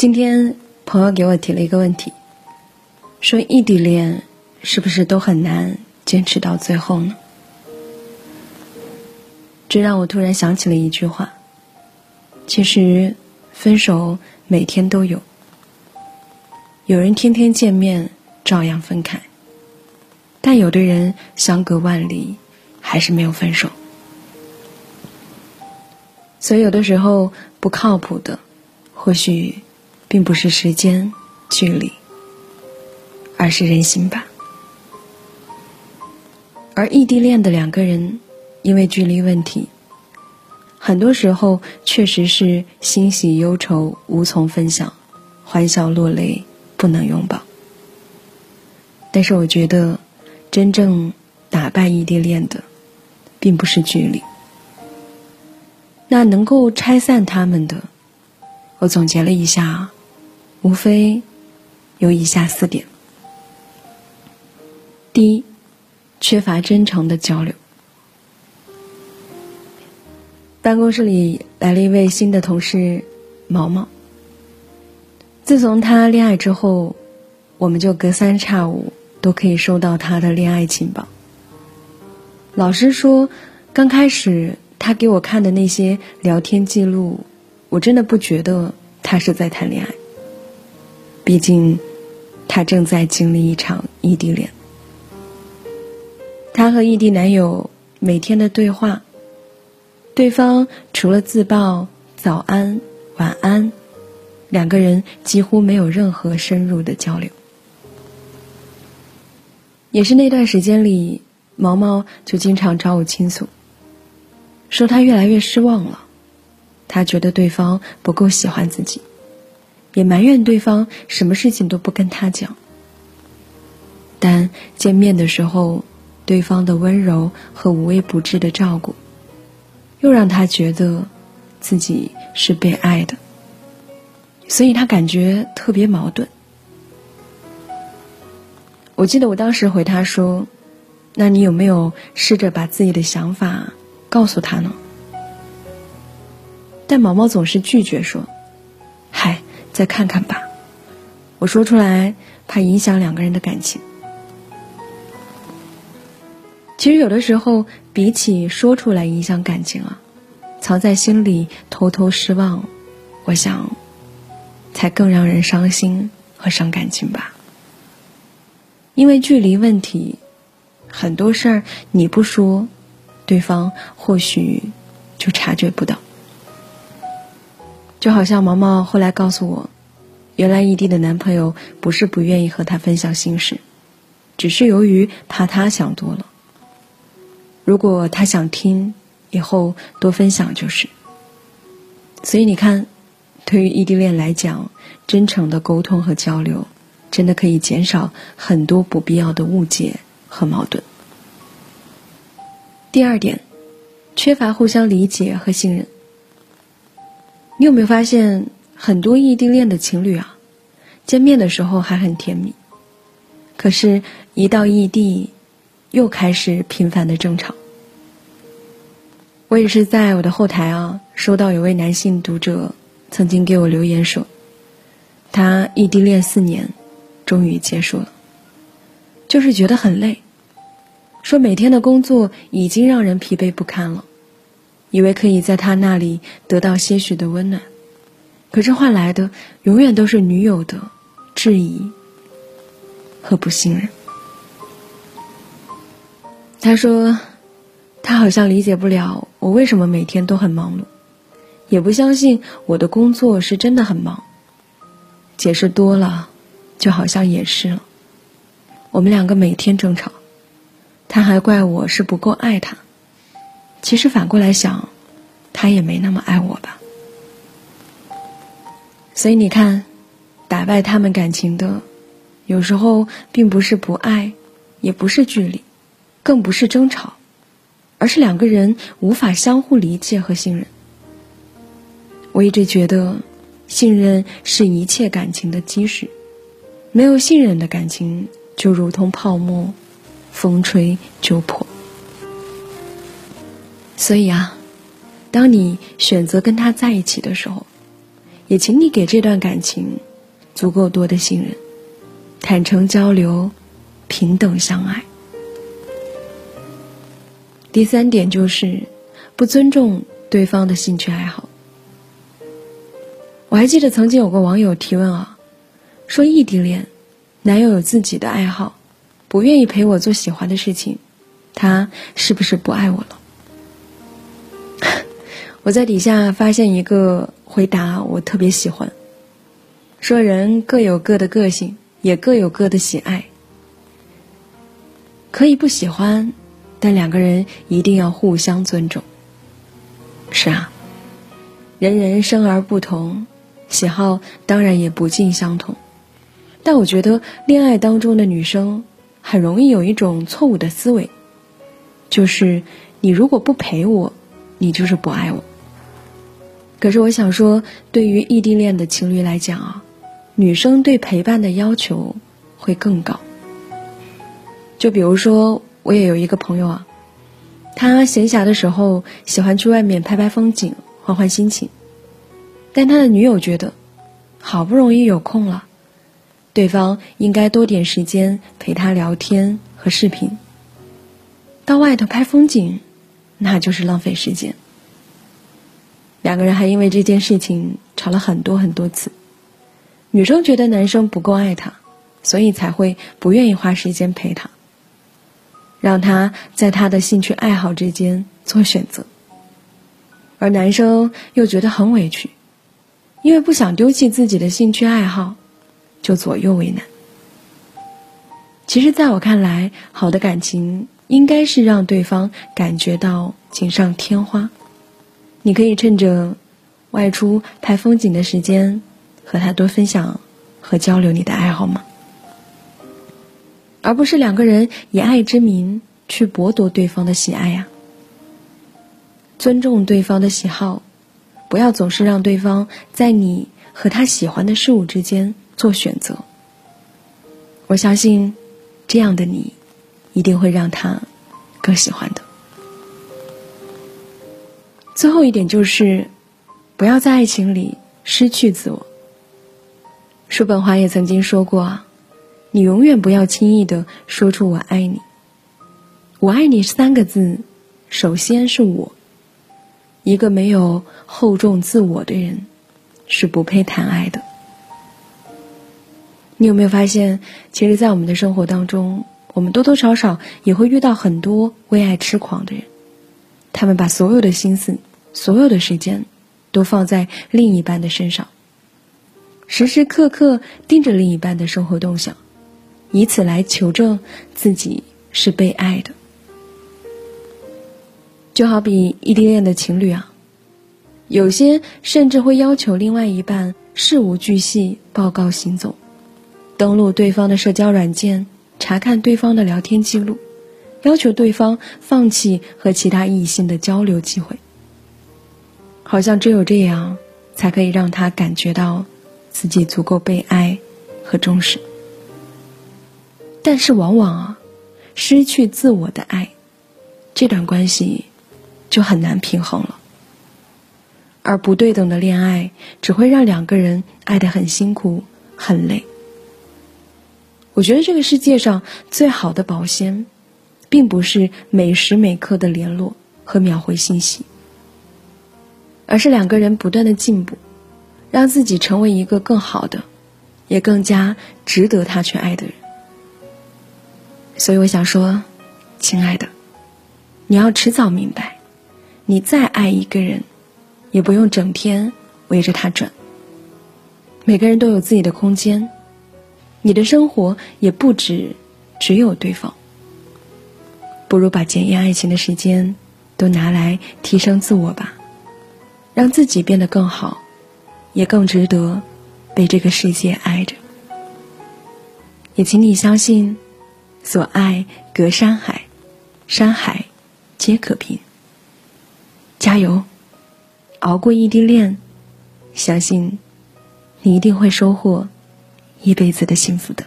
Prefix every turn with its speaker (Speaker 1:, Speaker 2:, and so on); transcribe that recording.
Speaker 1: 今天朋友给我提了一个问题，说异地恋是不是都很难坚持到最后呢？这让我突然想起了一句话：其实分手每天都有，有人天天见面照样分开，但有的人相隔万里还是没有分手。所以有的时候不靠谱的，或许并不是时间、距离，而是人心吧。而异地恋的两个人，因为距离问题，很多时候确实是欣喜忧愁无从分享，欢笑落泪不能拥抱。但是我觉得，真正打败异地恋的，并不是距离。那能够拆散他们的，我总结了一下，无非有以下四点：第一，缺乏真诚的交流。办公室里来了一位新的同事毛毛。自从他恋爱之后，我们就隔三差五都可以收到他的恋爱情报。老实说，刚开始。他给我看的那些聊天记录，我真的不觉得他是在谈恋爱。毕竟，他正在经历一场异地恋。他和异地男友每天的对话，对方除了自报早安、晚安，两个人几乎没有任何深入的交流。也是那段时间里，毛毛就经常找我倾诉。说他越来越失望了，他觉得对方不够喜欢自己，也埋怨对方什么事情都不跟他讲。但见面的时候，对方的温柔和无微不至的照顾，又让他觉得自己是被爱的，所以他感觉特别矛盾。我记得我当时回他说：“那你有没有试着把自己的想法？”告诉他呢，但毛毛总是拒绝说：“嗨，再看看吧。”我说出来怕影响两个人的感情。其实有的时候，比起说出来影响感情啊，藏在心里偷偷失望，我想，才更让人伤心和伤感情吧。因为距离问题，很多事儿你不说。对方或许就察觉不到，就好像毛毛后来告诉我，原来异地的男朋友不是不愿意和她分享心事，只是由于怕她想多了。如果他想听，以后多分享就是。所以你看，对于异地恋来讲，真诚的沟通和交流，真的可以减少很多不必要的误解和矛盾。第二点，缺乏互相理解和信任。你有没有发现，很多异地恋的情侣啊，见面的时候还很甜蜜，可是，一到异地，又开始频繁的争吵。我也是在我的后台啊，收到有位男性读者曾经给我留言说，他异地恋四年，终于结束了，就是觉得很累。说每天的工作已经让人疲惫不堪了，以为可以在他那里得到些许的温暖，可是换来的永远都是女友的质疑和不信任。他说，他好像理解不了我为什么每天都很忙碌，也不相信我的工作是真的很忙。解释多了，就好像掩饰了。我们两个每天争吵。他还怪我是不够爱他，其实反过来想，他也没那么爱我吧。所以你看，打败他们感情的，有时候并不是不爱，也不是距离，更不是争吵，而是两个人无法相互理解和信任。我一直觉得，信任是一切感情的基石，没有信任的感情就如同泡沫。风吹就破，所以啊，当你选择跟他在一起的时候，也请你给这段感情足够多的信任，坦诚交流，平等相爱。第三点就是不尊重对方的兴趣爱好。我还记得曾经有个网友提问啊，说异地恋，男友有自己的爱好，不愿意陪我做喜欢的事情，他是不是不爱我了？我在底下发现一个回答，我特别喜欢。说人各有各的个性，也各有各的喜爱，可以不喜欢。但两个人一定要互相尊重。是啊，人人生而不同，喜好当然也不尽相同。但我觉得恋爱当中的女生很容易有一种错误的思维，就是你如果不陪我，你就是不爱我。可是我想说，对于异地恋的情侣来讲啊，女生对陪伴的要求会更高。就比如说。我也有一个朋友啊，他闲暇的时候喜欢去外面拍拍风景，换换心情。但他的女友觉得，好不容易有空了，对方应该多点时间陪他聊天和视频。到外头拍风景，那就是浪费时间。两个人还因为这件事情吵了很多很多次。女生觉得男生不够爱她，所以才会不愿意花时间陪她。让他在他的兴趣爱好之间做选择，而男生又觉得很委屈，因为不想丢弃自己的兴趣爱好，就左右为难。其实，在我看来，好的感情应该是让对方感觉到锦上添花。你可以趁着外出拍风景的时间，和他多分享和交流你的爱好吗？而不是两个人以爱之名去剥夺对方的喜爱呀。尊重对方的喜好，不要总是让对方在你和他喜欢的事物之间做选择。我相信，这样的你，一定会让他更喜欢的。最后一点就是，不要在爱情里失去自我。叔本华也曾经说过啊。你永远不要轻易的说出“我爱你”。我爱你三个字，首先是我。一个没有厚重自我的人，是不配谈爱的。你有没有发现，其实，在我们的生活当中，我们多多少少也会遇到很多为爱痴狂的人。他们把所有的心思、所有的时间，都放在另一半的身上，时时刻刻盯着另一半的生活动向。以此来求证自己是被爱的，就好比异地恋的情侣啊，有些甚至会要求另外一半事无巨细报告行踪，登录对方的社交软件，查看对方的聊天记录，要求对方放弃和其他异性的交流机会，好像只有这样才可以让他感觉到自己足够被爱和重视。但是往往啊，失去自我的爱，这段关系就很难平衡了。而不对等的恋爱只会让两个人爱得很辛苦、很累。我觉得这个世界上最好的保鲜，并不是每时每刻的联络和秒回信息，而是两个人不断的进步，让自己成为一个更好的，也更加值得他去爱的人。所以我想说，亲爱的，你要迟早明白，你再爱一个人，也不用整天围着他转。每个人都有自己的空间，你的生活也不止只有对方。不如把检验爱情的时间都拿来提升自我吧，让自己变得更好，也更值得被这个世界爱着。也请你相信。所爱隔山海，山海皆可平。加油，熬过异地恋，相信你一定会收获一辈子的幸福的。